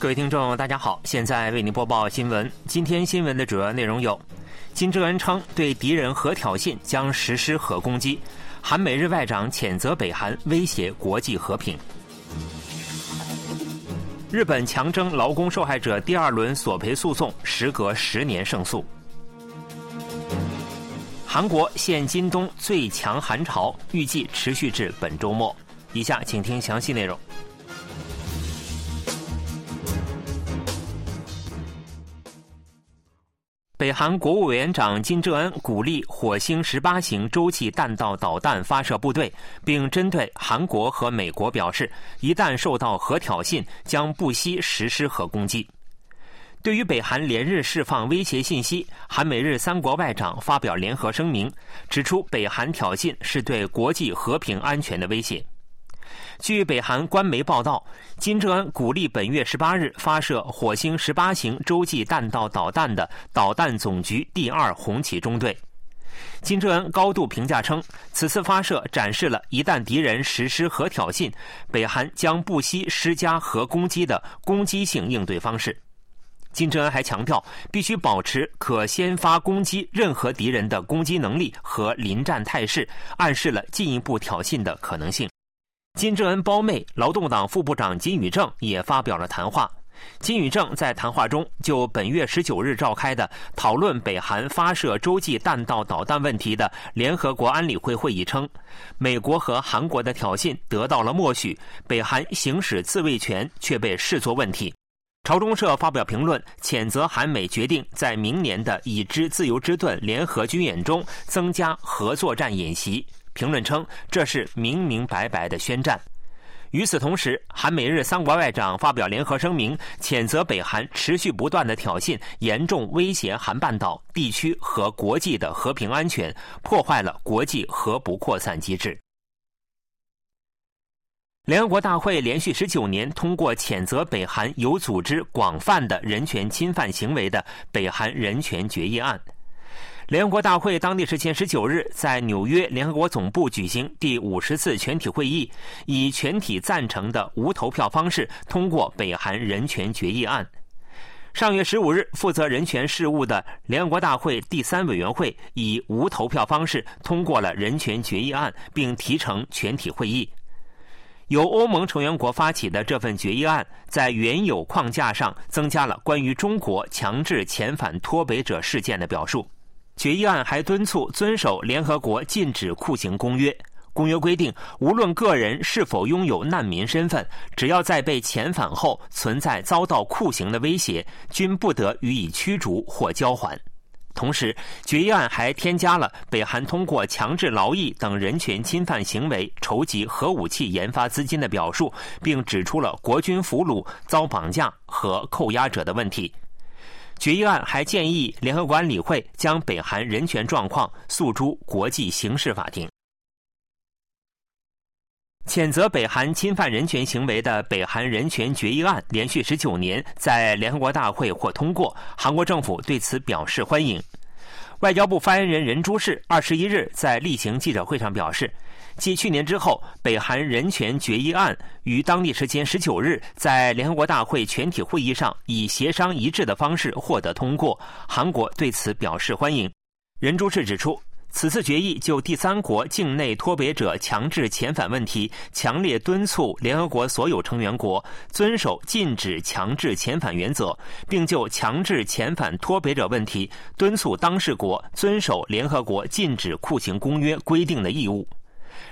各位听众，大家好，现在为您播报新闻。今天新闻的主要内容有：金正恩称对敌人核挑衅将实施核攻击；韩美日外长谴责北韩威胁国际和平；日本强征劳工受害者第二轮索赔诉讼时隔十年胜诉；韩国现今冬最强寒潮预计持续至本周末。以下请听详细内容。北韩国务委员长金正恩鼓励火星十八型洲际弹道导弹发射部队，并针对韩国和美国表示，一旦受到核挑衅，将不惜实施核攻击。对于北韩连日释放威胁信息，韩美日三国外长发表联合声明，指出北韩挑衅是对国际和平安全的威胁。据北韩官媒报道，金正恩鼓励本月十八日发射火星十八型洲际弹道导弹的导弹总局第二红旗中队。金正恩高度评价称，此次发射展示了一旦敌人实施核挑衅，北韩将不惜施加核攻击的攻击性应对方式。金正恩还强调，必须保持可先发攻击任何敌人的攻击能力和临战态势，暗示了进一步挑衅的可能性。金正恩胞妹、劳动党副部长金宇正也发表了谈话。金宇正在谈话中就本月十九日召开的讨论北韩发射洲际弹道导弹问题的联合国安理会会议称，美国和韩国的挑衅得到了默许，北韩行使自卫权却被视作问题。朝中社发表评论，谴责韩美决定在明年的已知自由之盾联合军演中增加合作战演习。评论称，这是明明白白的宣战。与此同时，韩美日三国外长发表联合声明，谴责北韩持续不断的挑衅，严重威胁韩半岛地区和国际的和平安全，破坏了国际核不扩散机制。联合国大会连续十九年通过谴责北韩有组织、广泛的人权侵犯行为的北韩人权决议案。联合国大会当地时间十九日在纽约联合国总部举行第五十次全体会议，以全体赞成的无投票方式通过北韩人权决议案。上月十五日，负责人权事务的联合国大会第三委员会以无投票方式通过了人权决议案，并提呈全体会议。由欧盟成员国发起的这份决议案，在原有框架上增加了关于中国强制遣返脱北者事件的表述。决议案还敦促遵守联合国禁止酷刑公约。公约规定，无论个人是否拥有难民身份，只要在被遣返后存在遭到酷刑的威胁，均不得予以驱逐或交还。同时，决议案还添加了北韩通过强制劳役等人权侵犯行为筹集核武器研发资金的表述，并指出了国军俘虏、遭绑架和扣押者的问题。决议案还建议联合国安理会将北韩人权状况诉诸国际刑事法庭。谴责北韩侵犯人权行为的北韩人权决议案连续十九年在联合国大会获通过，韩国政府对此表示欢迎。外交部发言人任珠世二十一日在例行记者会上表示。继去年之后，北韩人权决议案于当地时间十九日在联合国大会全体会议上以协商一致的方式获得通过，韩国对此表示欢迎。任珠世指出，此次决议就第三国境内脱北者强制遣返问题，强烈敦促联合国所有成员国遵守禁止强制遣返原则，并就强制遣返脱北者问题敦促当事国遵守联合国禁止酷刑公约规定的义务。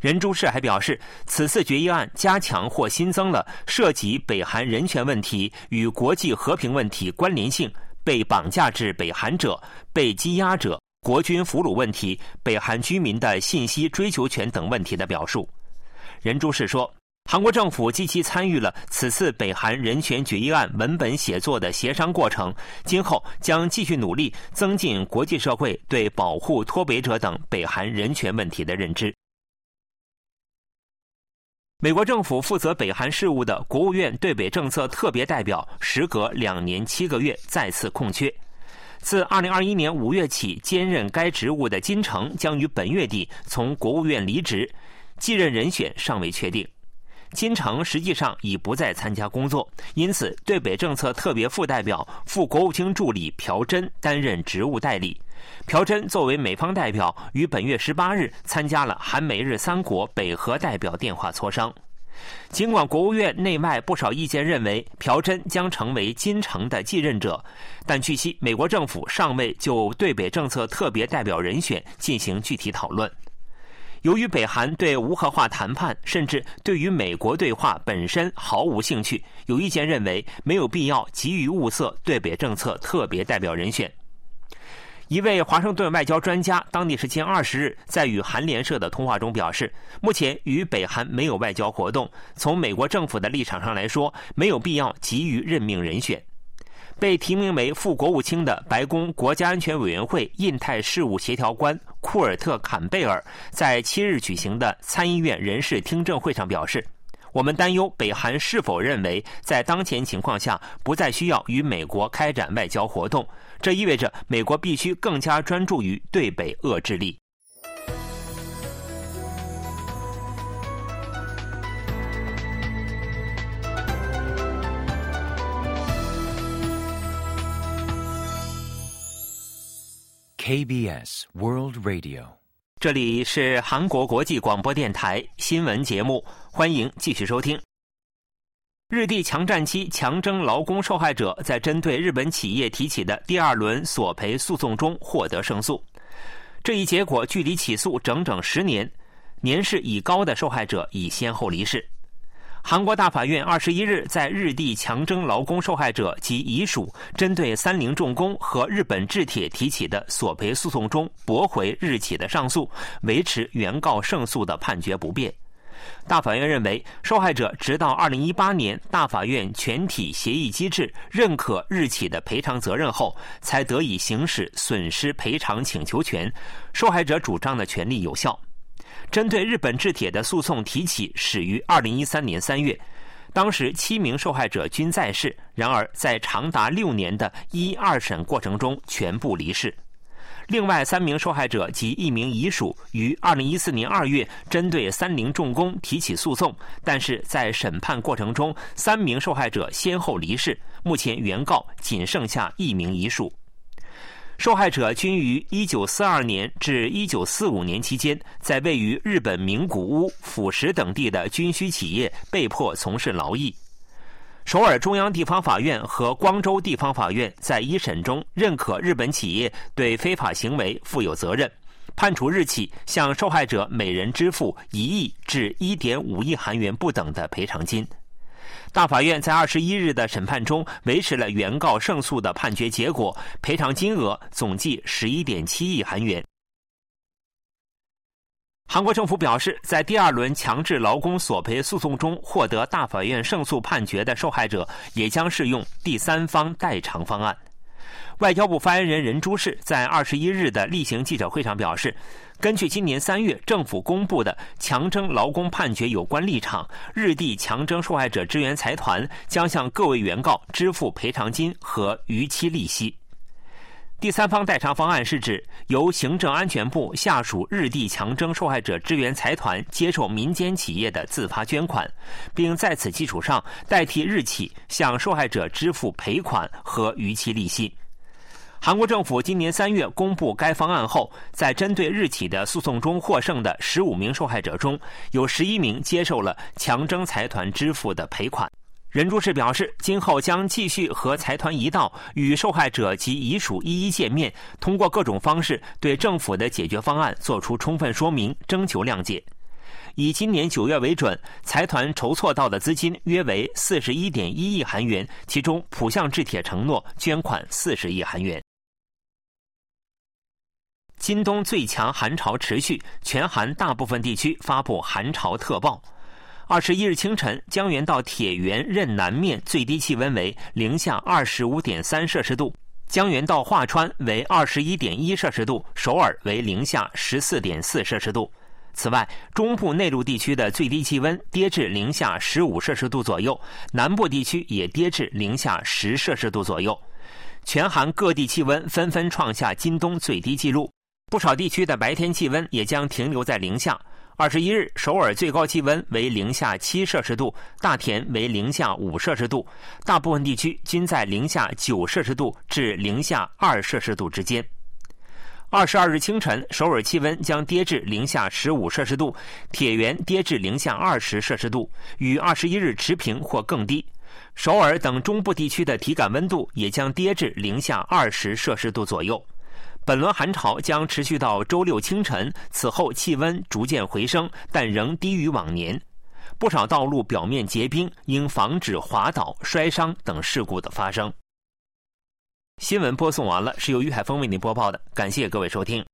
任珠世还表示，此次决议案加强或新增了涉及北韩人权问题与国际和平问题关联性、被绑架至北韩者、被羁押者、国军俘虏问题、北韩居民的信息追求权等问题的表述。任珠世说，韩国政府积极参与了此次北韩人权决议案文本写作的协商过程，今后将继续努力增进国际社会对保护脱北者等北韩人权问题的认知。美国政府负责北韩事务的国务院对北政策特别代表，时隔两年七个月再次空缺。自二零二一年五月起兼任该职务的金城将于本月底从国务院离职，继任人选尚未确定。金城实际上已不再参加工作，因此对北政策特别副代表、副国务卿助理朴真担任职务代理。朴真作为美方代表，于本月十八日参加了韩美日三国北核代表电话磋商。尽管国务院内外不少意见认为朴真将成为金城的继任者，但据悉，美国政府尚未就对北政策特别代表人选进行具体讨论。由于北韩对无核化谈判，甚至对于美国对话本身毫无兴趣，有意见认为没有必要急于物色对北政策特别代表人选。一位华盛顿外交专家当地时间二十日在与韩联社的通话中表示，目前与北韩没有外交活动。从美国政府的立场上来说，没有必要急于任命人选。被提名为副国务卿的白宫国家安全委员会印太事务协调官库尔特·坎贝尔在七日举行的参议院人事听证会上表示。我们担忧北韩是否认为在当前情况下不再需要与美国开展外交活动，这意味着美国必须更加专注于对北遏制力。KBS World Radio。这里是韩国国际广播电台新闻节目，欢迎继续收听。日帝强占期强征劳工受害者在针对日本企业提起的第二轮索赔诉讼中获得胜诉，这一结果距离起诉整整十年，年事已高的受害者已先后离世。韩国大法院二十一日在日帝强征劳工受害者及遗属针对三菱重工和日本制铁提起的索赔诉讼中驳回日企的上诉，维持原告胜诉的判决不变。大法院认为，受害者直到二零一八年大法院全体协议机制认可日企的赔偿责任后，才得以行使损失赔偿请求权，受害者主张的权利有效。针对日本制铁的诉讼提起始于二零一三年三月，当时七名受害者均在世，然而在长达六年的一二审过程中全部离世。另外三名受害者及一名遗属于二零一四年二月针对三菱重工提起诉讼，但是在审判过程中三名受害者先后离世，目前原告仅剩下一名遗属。受害者均于1942年至1945年期间，在位于日本名古屋、釜石等地的军需企业被迫从事劳役。首尔中央地方法院和光州地方法院在一审中认可日本企业对非法行为负有责任，判处日企向受害者每人支付一亿至一点五亿韩元不等的赔偿金。大法院在二十一日的审判中维持了原告胜诉的判决结果，赔偿金额总计十一点七亿韩元。韩国政府表示，在第二轮强制劳工索赔诉讼中获得大法院胜诉判决的受害者，也将适用第三方代偿方案。外交部发言人任珠世在二十一日的例行记者会上表示，根据今年三月政府公布的强征劳工判决有关立场，日帝强征受害者支援财团将向各位原告支付赔偿金和逾期利息。第三方代偿方案是指由行政安全部下属日地强征受害者支援财团接受民间企业的自发捐款，并在此基础上代替日企向受害者支付赔款和逾期利息。韩国政府今年三月公布该方案后，在针对日企的诉讼中获胜的十五名受害者中，有十一名接受了强征财团支付的赔款。任珠世表示，今后将继续和财团一道，与受害者及遗属一一见面，通过各种方式对政府的解决方案作出充分说明，征求谅解。以今年九月为准，财团筹措到的资金约为四十一点一亿韩元，其中浦项制铁承诺捐款四十亿韩元。今冬最强寒潮持续，全韩大部分地区发布寒潮特报。二十一日清晨，江原道铁原任南面最低气温为零下二十五点三摄氏度，江原道桦川为二十一点一摄氏度，首尔为零下十四点四摄氏度。此外，中部内陆地区的最低气温跌至零下十五摄氏度左右，南部地区也跌至零下十摄氏度左右。全韩各地气温纷纷创下今冬最低纪录。不少地区的白天气温也将停留在零下，二十一日，首尔最高气温为零下七摄氏度，大田为零下五摄氏度，大部分地区均在零下九摄氏度至零下二摄氏度之间。二十二日清晨，首尔气温将跌至零下十五摄氏度，铁原跌至零下二十摄氏度，与二十一日持平或更低。首尔等中部地区的体感温度也将跌至零下二十摄氏度左右。本轮寒潮将持续到周六清晨，此后气温逐渐回升，但仍低于往年。不少道路表面结冰，应防止滑倒、摔伤等事故的发生。新闻播送完了，是由于海峰为您播报的，感谢各位收听。